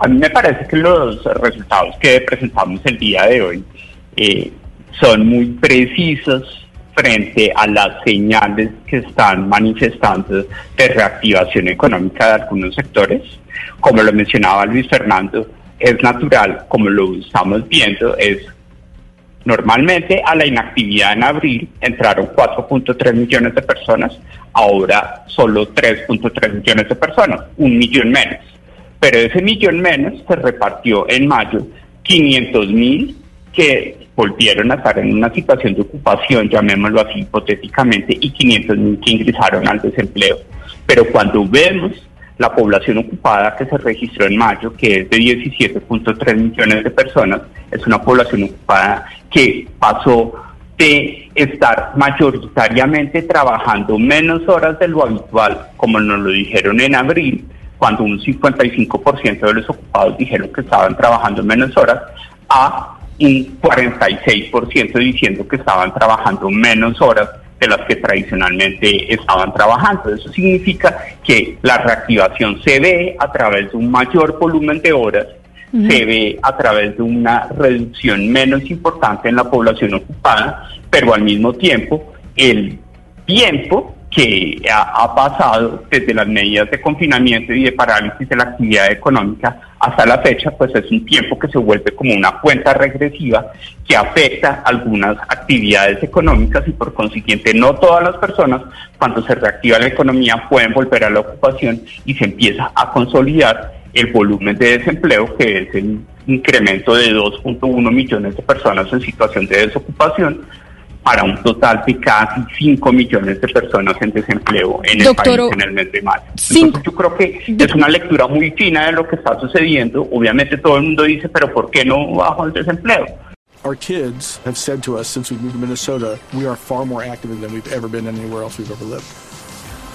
A mí me parece que los resultados que presentamos el día de hoy eh, son muy precisos frente a las señales que están manifestando de reactivación económica de algunos sectores. Como lo mencionaba Luis Fernando, es natural, como lo estamos viendo, es normalmente a la inactividad en abril entraron 4.3 millones de personas, ahora solo 3.3 millones de personas, un millón menos pero ese millón menos se repartió en mayo 500 mil que volvieron a estar en una situación de ocupación, llamémoslo así hipotéticamente, y 500 mil que ingresaron al desempleo. Pero cuando vemos la población ocupada que se registró en mayo, que es de 17.3 millones de personas, es una población ocupada que pasó de estar mayoritariamente trabajando menos horas de lo habitual, como nos lo dijeron en abril, cuando un 55% de los ocupados dijeron que estaban trabajando menos horas, a un 46% diciendo que estaban trabajando menos horas de las que tradicionalmente estaban trabajando. Eso significa que la reactivación se ve a través de un mayor volumen de horas, se ve a través de una reducción menos importante en la población ocupada, pero al mismo tiempo el tiempo que ha, pasado desde las medidas de confinamiento y de parálisis de la actividad económica hasta la fecha, pues es un tiempo que se vuelve como una cuenta regresiva que afecta algunas actividades económicas y por consiguiente no todas las personas cuando se reactiva la economía pueden volver a la ocupación y se empieza a consolidar el volumen de desempleo que es el incremento de 2.1 millones de personas en situación de desocupación para un total de casi 5 millones de personas en desempleo en el país en el mes de mayo. Entonces yo creo que es una lectura muy fina de lo que está sucediendo. Obviamente todo el mundo dice, pero ¿por qué no bajo el desempleo? Our kids have said to us since we moved to Minnesota, we are far more active than we've ever been anywhere else we've ever lived.